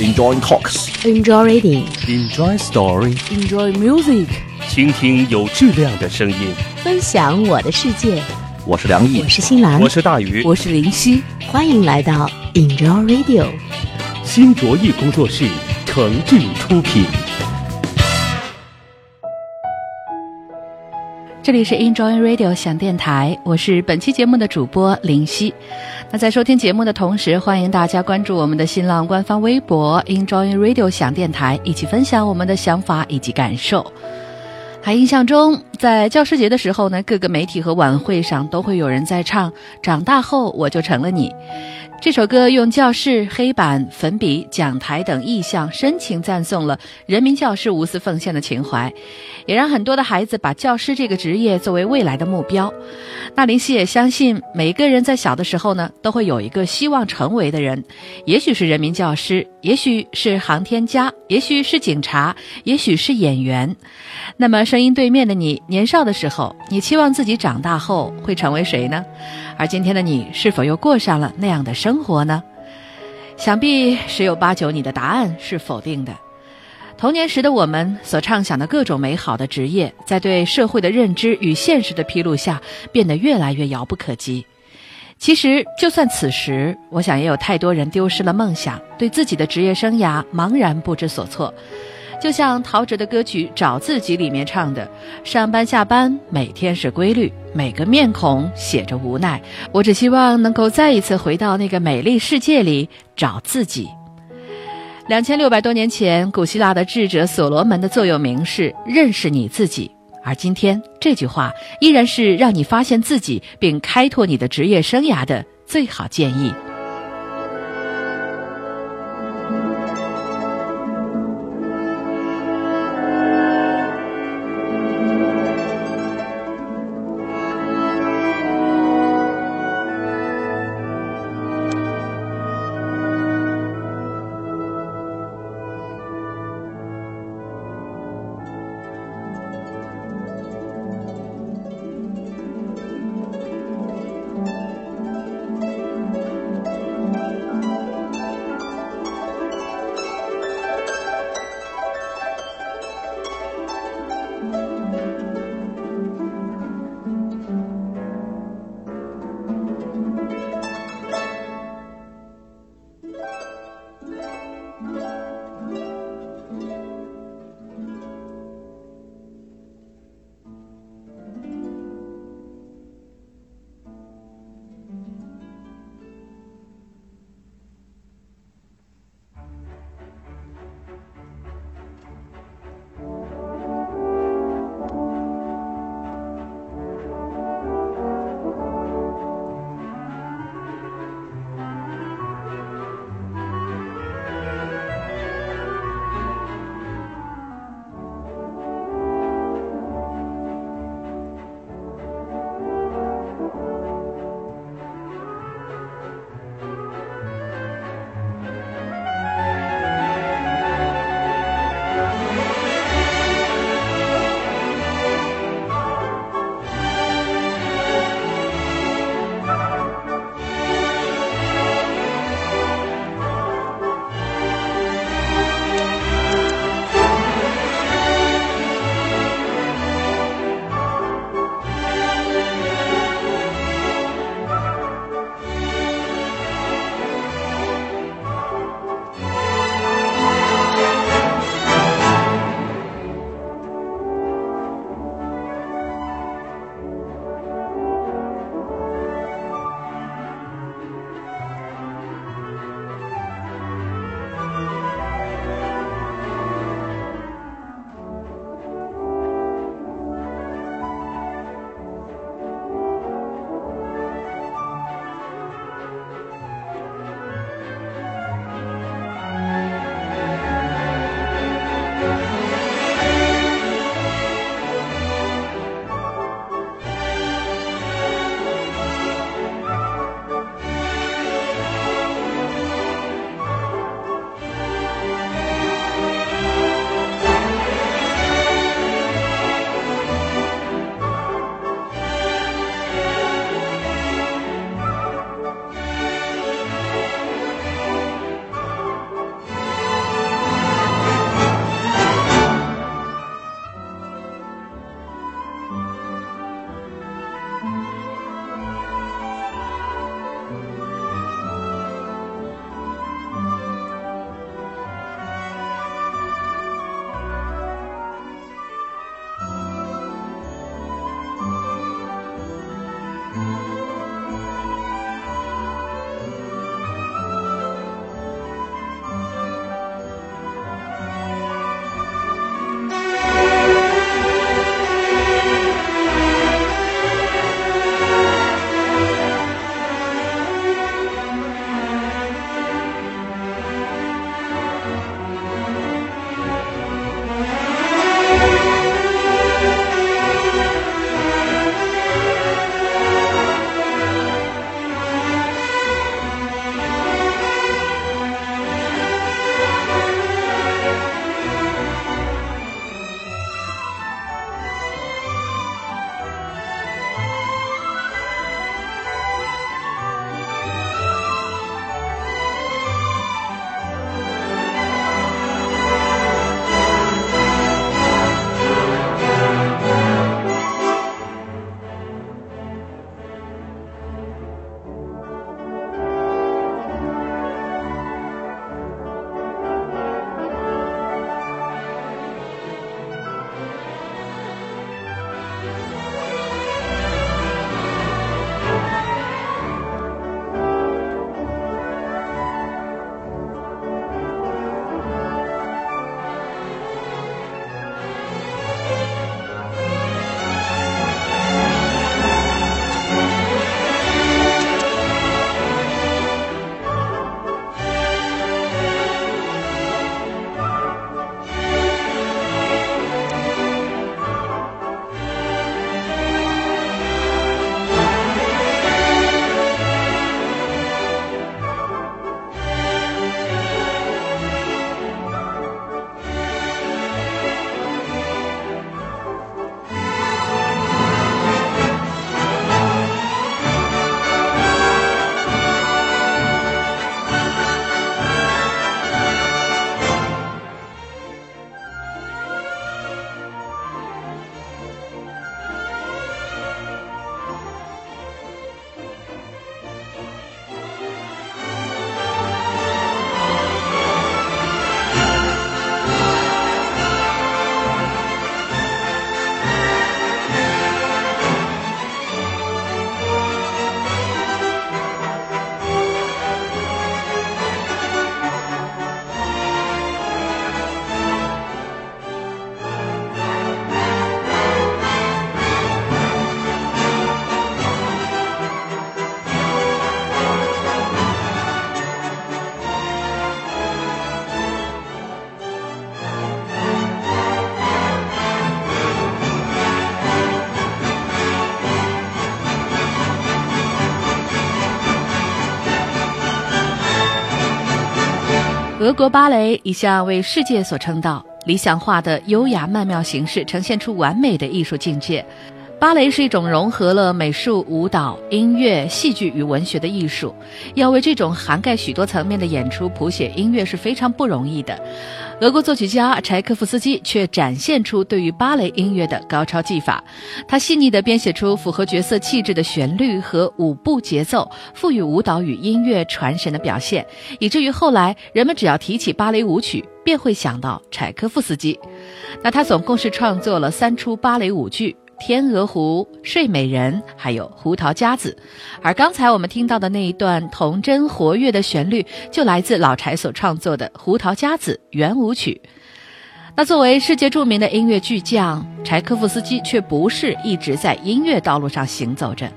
Enjoy talks. Enjoy reading. Enjoy story. Enjoy music. 倾听有质量的声音。分享我的世界。我是梁毅我，是新兰我，是大鱼，我是林夕。欢迎来到 Enjoy Radio。新卓艺工作室诚挚出品。这里是 Enjoy Radio 想电台，我是本期节目的主播林夕。那在收听节目的同时，欢迎大家关注我们的新浪官方微博 Enjoy Radio 想电台，一起分享我们的想法以及感受。还印象中，在教师节的时候呢，各个媒体和晚会上都会有人在唱“长大后我就成了你”这首歌，用教室、黑板、粉笔、讲台等意象，深情赞颂了人民教师无私奉献的情怀，也让很多的孩子把教师这个职业作为未来的目标。那林夕也相信，每个人在小的时候呢，都会有一个希望成为的人，也许是人民教师，也许是航天家，也许是警察，也许是演员。那么，声音对面的你，年少的时候，你期望自己长大后会成为谁呢？而今天的你，是否又过上了那样的生生活呢？想必十有八九，你的答案是否定的。童年时的我们所畅想的各种美好的职业，在对社会的认知与现实的披露下，变得越来越遥不可及。其实，就算此时，我想也有太多人丢失了梦想，对自己的职业生涯茫然不知所措。就像陶喆的歌曲《找自己》里面唱的：“上班下班每天是规律，每个面孔写着无奈。我只希望能够再一次回到那个美丽世界里找自己。”两千六百多年前，古希腊的智者所罗门的座右铭是“认识你自己”，而今天这句话依然是让你发现自己并开拓你的职业生涯的最好建议。国芭蕾一向为世界所称道，理想化的优雅曼妙形式呈现出完美的艺术境界。芭蕾是一种融合了美术、舞蹈、音乐、戏剧与文学的艺术，要为这种涵盖许多层面的演出谱写音乐是非常不容易的。俄国作曲家柴可夫斯基却展现出对于芭蕾音乐的高超技法，他细腻地编写出符合角色气质的旋律和舞步节奏，赋予舞蹈与音乐传神的表现，以至于后来人们只要提起芭蕾舞曲，便会想到柴可夫斯基。那他总共是创作了三出芭蕾舞剧。天鹅湖、睡美人，还有胡桃夹子，而刚才我们听到的那一段童真活跃的旋律，就来自老柴所创作的《胡桃夹子》圆舞曲。那作为世界著名的音乐巨匠，柴可夫斯基却不是一直在音乐道路上行走着。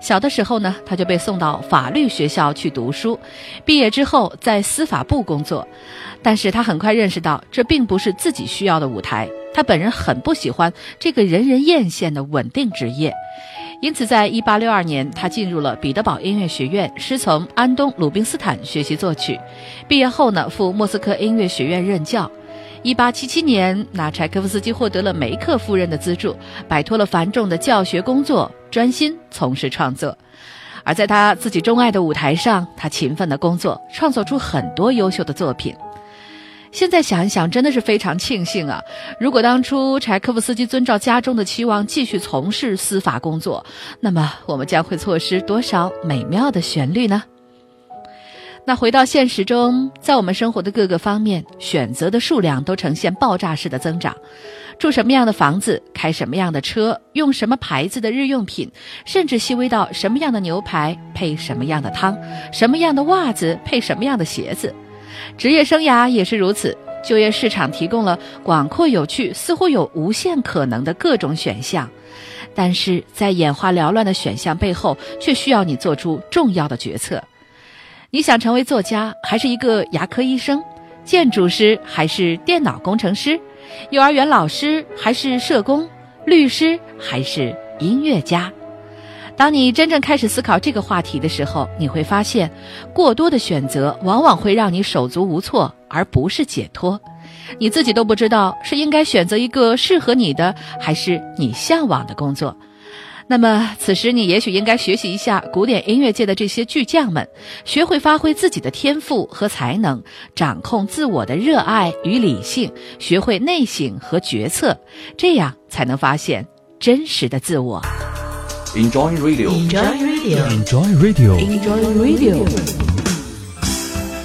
小的时候呢，他就被送到法律学校去读书，毕业之后在司法部工作，但是他很快认识到这并不是自己需要的舞台。他本人很不喜欢这个人人艳羡的稳定职业，因此，在一八六二年，他进入了彼得堡音乐学院，师从安东·鲁宾斯坦学习作曲。毕业后呢，赴莫斯科音乐学院任教。一八七七年，那柴可夫斯基获得了梅克夫人的资助，摆脱了繁重的教学工作，专心从事创作。而在他自己钟爱的舞台上，他勤奋的工作，创作出很多优秀的作品。现在想一想，真的是非常庆幸啊！如果当初柴可夫斯基遵照家中的期望继续从事司法工作，那么我们将会错失多少美妙的旋律呢？那回到现实中，在我们生活的各个方面，选择的数量都呈现爆炸式的增长。住什么样的房子，开什么样的车，用什么牌子的日用品，甚至细微到什么样的牛排配什么样的汤，什么样的袜子配什么样的鞋子。职业生涯也是如此，就业市场提供了广阔有趣、似乎有无限可能的各种选项，但是在眼花缭乱的选项背后，却需要你做出重要的决策。你想成为作家，还是一个牙科医生？建筑师还是电脑工程师？幼儿园老师还是社工？律师还是音乐家？当你真正开始思考这个话题的时候，你会发现，过多的选择往往会让你手足无措，而不是解脱。你自己都不知道是应该选择一个适合你的，还是你向往的工作。那么，此时你也许应该学习一下古典音乐界的这些巨匠们，学会发挥自己的天赋和才能，掌控自我的热爱与理性，学会内省和决策，这样才能发现真实的自我。Enjoy Radio. Enjoy Radio. Enjoy Radio. Enjoy Radio.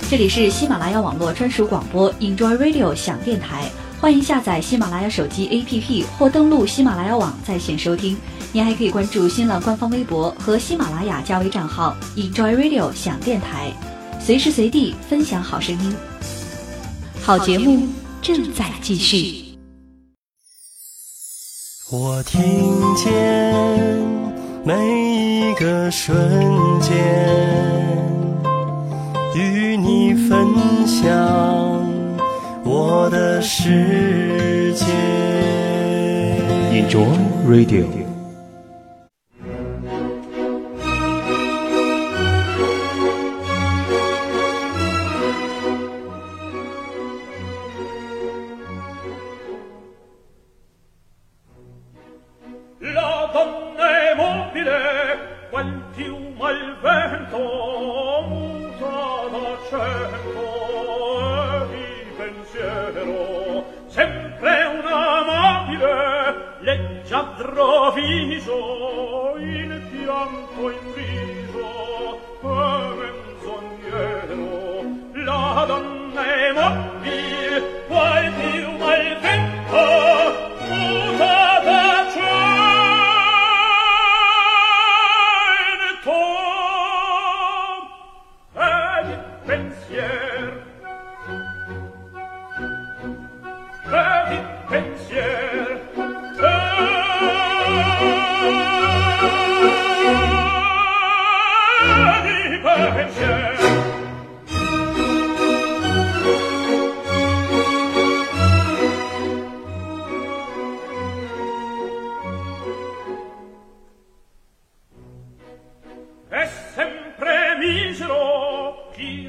这里是喜马拉雅网络专属广播 Enjoy Radio 响电台，欢迎下载喜马拉雅手机 APP 或登录喜马拉雅网在线收听。您还可以关注新浪官方微博和喜马拉雅加微账号 Enjoy Radio 想电台，随时随地分享好声音。好节目正在继续。我听见每一个瞬间，与你分享我的世界。Enjoy Radio.「e di pensiero, sempre un amabile, leggiadro viso, il pianto in viso,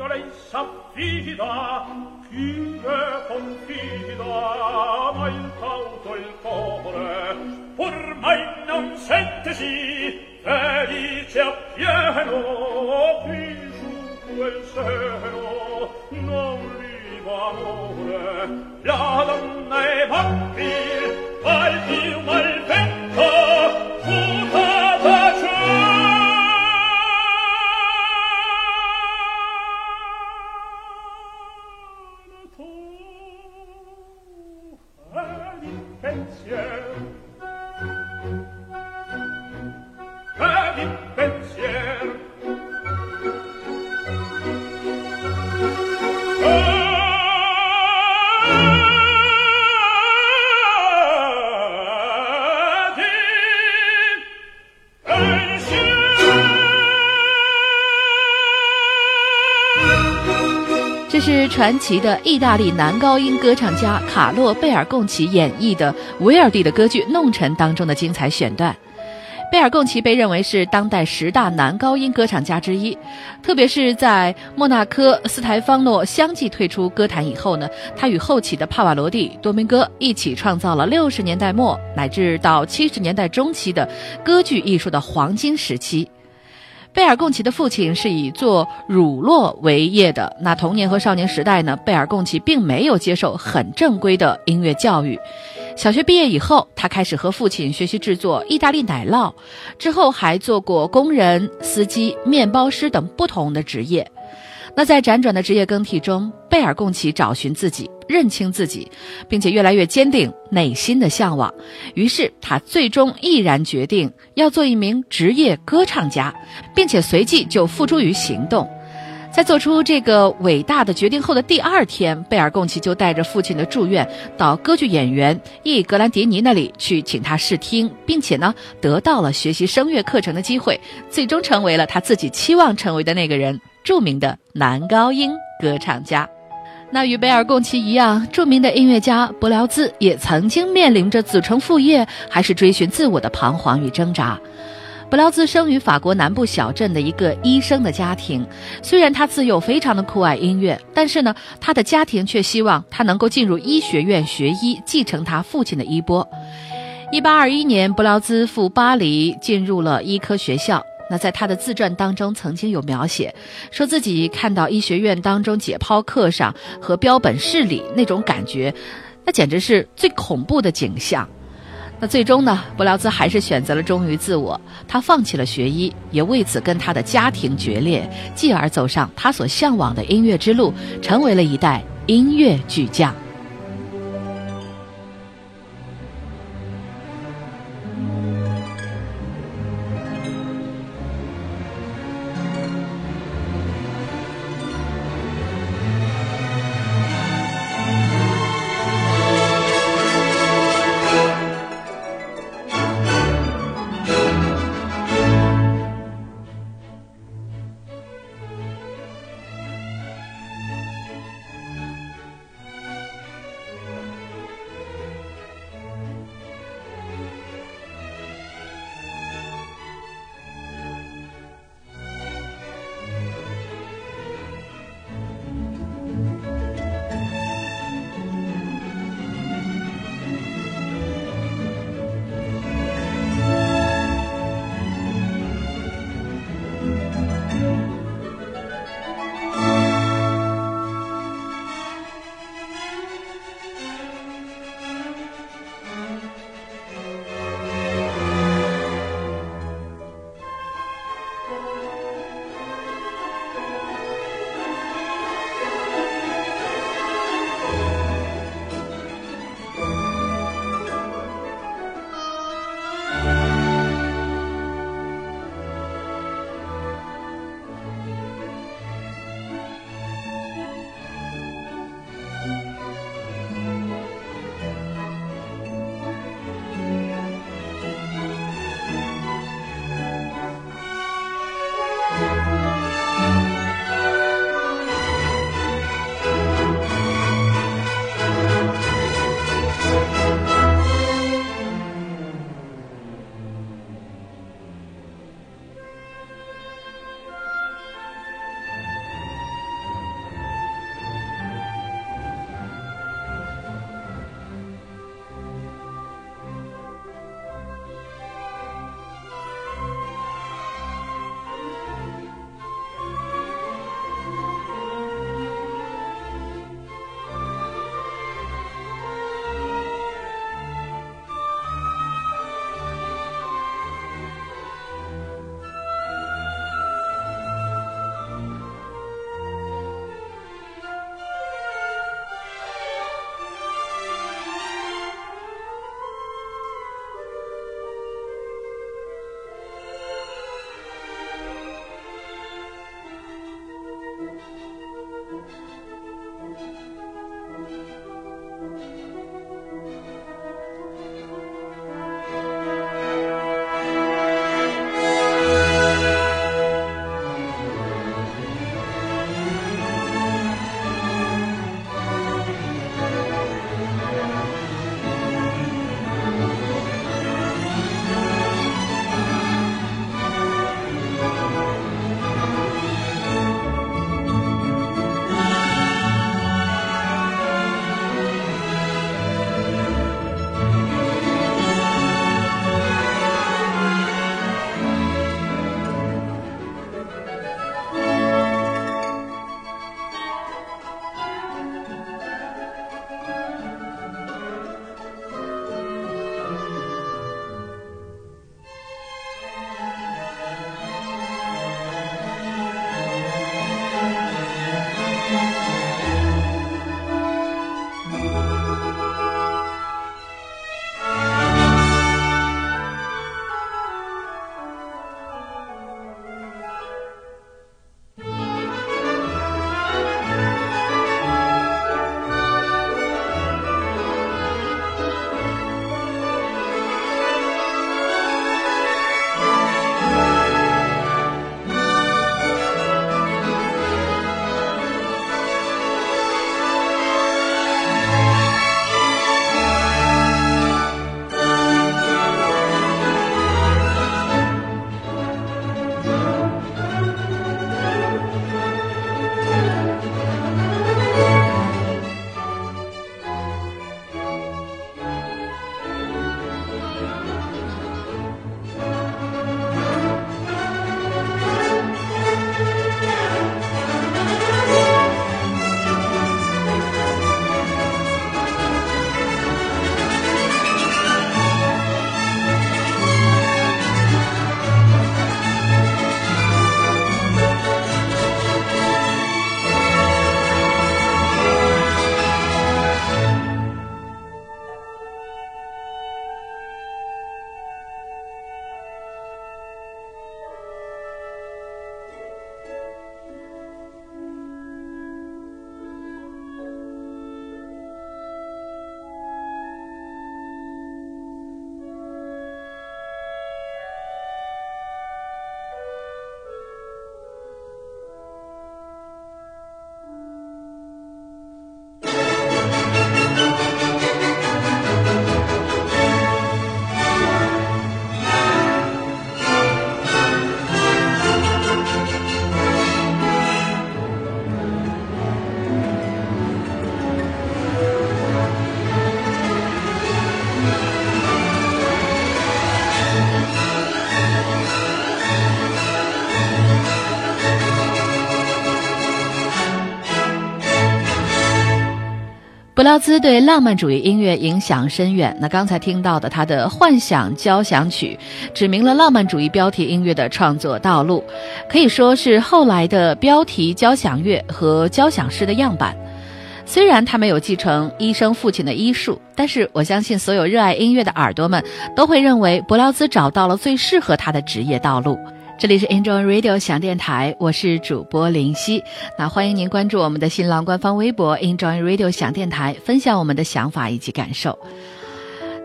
lei s'affida, chi le confida, ma il cauto il core, ormai non sente sì, felice appieno, chi su quel seno non viva amore, la donna è vampira, 是传奇的意大利男高音歌唱家卡洛贝尔贡奇演绎的维尔第的歌剧《弄臣》当中的精彩选段。贝尔贡奇被认为是当代十大男高音歌唱家之一，特别是在莫纳科、斯台方诺相继退出歌坛以后呢，他与后起的帕瓦罗蒂、多明戈一起创造了六十年代末乃至到七十年代中期的歌剧艺术的黄金时期。贝尔贡奇的父亲是以做乳酪为业的。那童年和少年时代呢，贝尔贡奇并没有接受很正规的音乐教育。小学毕业以后，他开始和父亲学习制作意大利奶酪，之后还做过工人、司机、面包师等不同的职业。那在辗转的职业更替中，贝尔贡奇找寻自己，认清自己，并且越来越坚定内心的向往。于是他最终毅然决定要做一名职业歌唱家，并且随即就付诸于行动。在做出这个伟大的决定后的第二天，贝尔贡奇就带着父亲的祝愿到歌剧演员伊格兰迪尼那里去请他试听，并且呢得到了学习声乐课程的机会，最终成为了他自己期望成为的那个人——著名的男高音歌唱家。那与贝尔贡奇一样，著名的音乐家柏辽兹也曾经面临着子承父业还是追寻自我的彷徨与挣扎。柏辽兹生于法国南部小镇的一个医生的家庭，虽然他自幼非常的酷爱音乐，但是呢，他的家庭却希望他能够进入医学院学医，继承他父亲的衣钵。一八二一年，布劳兹赴巴黎，进入了医科学校。那在他的自传当中，曾经有描写，说自己看到医学院当中解剖课上和标本室里那种感觉，那简直是最恐怖的景象。那最终呢，布劳兹还是选择了忠于自我，他放弃了学医，也为此跟他的家庭决裂，继而走上他所向往的音乐之路，成为了一代音乐巨匠。布劳兹对浪漫主义音乐影响深远。那刚才听到的他的《幻想交响曲》，指明了浪漫主义标题音乐的创作道路，可以说是后来的标题交响乐和交响诗的样板。虽然他没有继承医生父亲的医术，但是我相信所有热爱音乐的耳朵们都会认为伯劳兹找到了最适合他的职业道路。这里是 Enjoy Radio 响电台，我是主播林夕。那欢迎您关注我们的新浪官方微博 Enjoy Radio 响电台，分享我们的想法以及感受。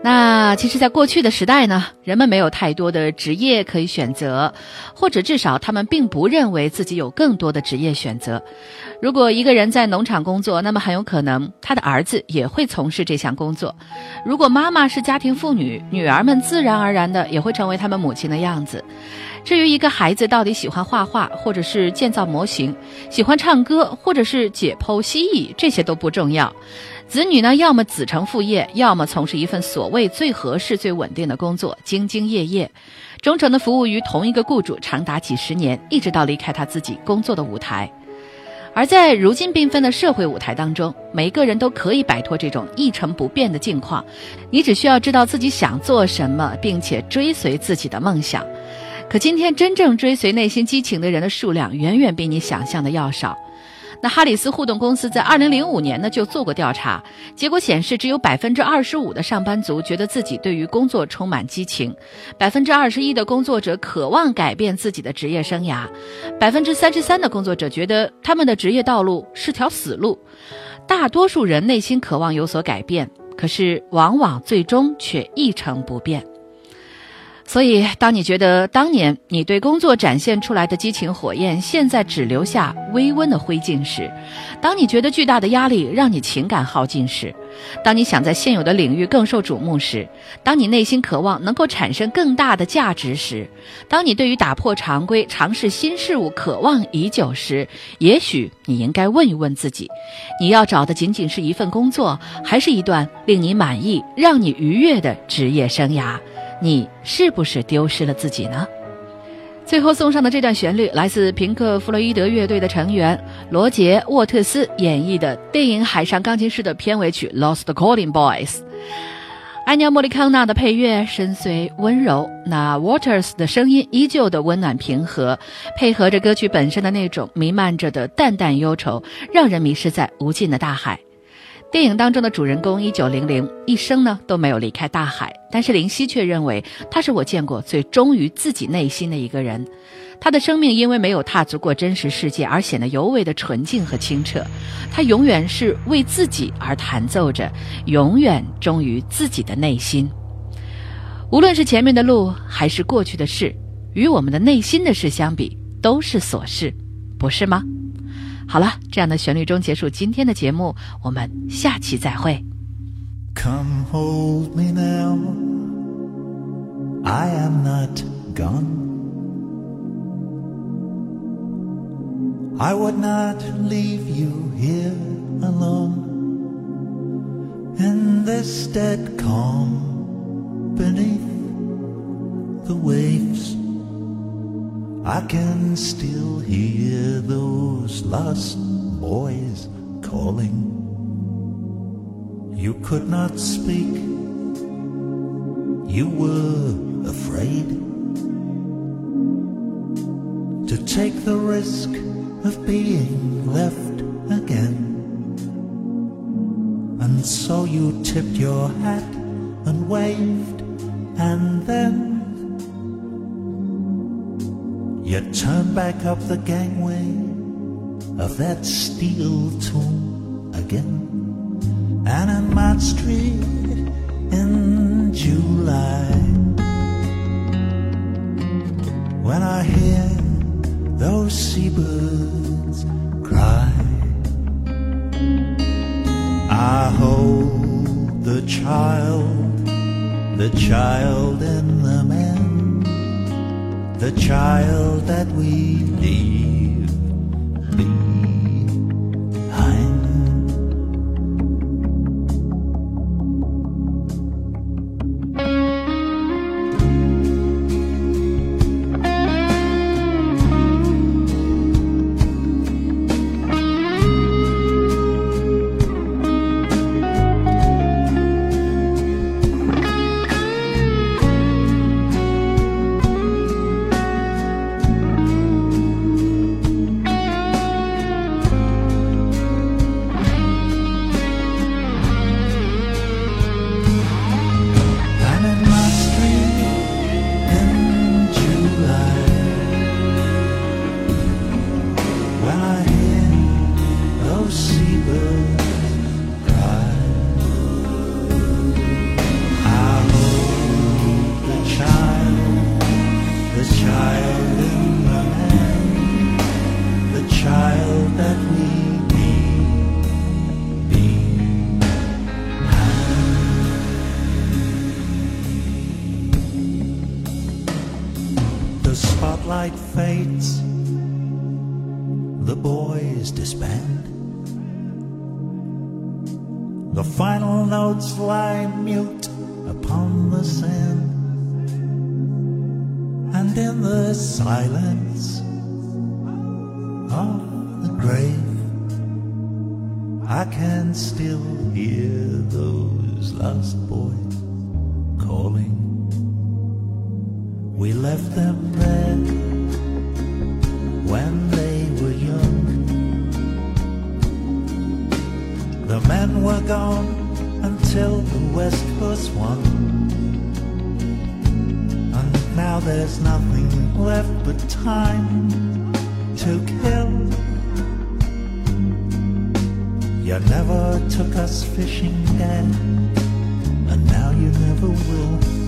那其实，在过去的时代呢，人们没有太多的职业可以选择，或者至少他们并不认为自己有更多的职业选择。如果一个人在农场工作，那么很有可能他的儿子也会从事这项工作。如果妈妈是家庭妇女，女儿们自然而然的也会成为他们母亲的样子。至于一个孩子到底喜欢画画，或者是建造模型，喜欢唱歌，或者是解剖蜥蜴，这些都不重要。子女呢，要么子承父业，要么从事一份所谓最合适、最稳定的工作，兢兢业业，忠诚的服务于同一个雇主，长达几十年，一直到离开他自己工作的舞台。而在如今缤纷的社会舞台当中，每个人都可以摆脱这种一成不变的境况。你只需要知道自己想做什么，并且追随自己的梦想。可今天，真正追随内心激情的人的数量，远远比你想象的要少。那哈里斯互动公司在二零零五年呢就做过调查，结果显示只有百分之二十五的上班族觉得自己对于工作充满激情，百分之二十一的工作者渴望改变自己的职业生涯，百分之三十三的工作者觉得他们的职业道路是条死路。大多数人内心渴望有所改变，可是往往最终却一成不变。所以，当你觉得当年你对工作展现出来的激情火焰，现在只留下微温的灰烬时；当你觉得巨大的压力让你情感耗尽时；当你想在现有的领域更受瞩目时；当你内心渴望能够产生更大的价值时；当你对于打破常规、尝试新事物渴望已久时，也许你应该问一问自己：你要找的仅仅是一份工作，还是一段令你满意、让你愉悦的职业生涯？你是不是丢失了自己呢？最后送上的这段旋律来自平克·弗洛伊德乐队的成员罗杰·沃特斯演绎的电影《海上钢琴师》的片尾曲《Lost Calling Boys》。安妮·莫里康纳的配乐深邃温柔，那 Waters 的声音依旧的温暖平和，配合着歌曲本身的那种弥漫着的淡淡忧愁，让人迷失在无尽的大海。电影当中的主人公一九零零一生呢都没有离开大海，但是林夕却认为他是我见过最忠于自己内心的一个人。他的生命因为没有踏足过真实世界而显得尤为的纯净和清澈。他永远是为自己而弹奏着，永远忠于自己的内心。无论是前面的路还是过去的事，与我们的内心的事相比，都是琐事，不是吗？好了，这样的旋律中结束今天的节目，我们下期再会。 Come hold me now. I am not gone. I would not leave you here alone in this dead calm beneath the waves. I can still hear those lost boys calling. You could not speak. You were afraid to take the risk of being left again. And so you tipped your hat and waved, and then you turn back up the gangway of that steel tomb again. And in Mott Street in July, when I hear those seabirds cry, I hold the child, the child in the man, the child that we leave behind. Lost boys calling. We left them there when they were young. The men were gone until the West was won. And now there's nothing left but time to kill. You never took us fishing, you never will.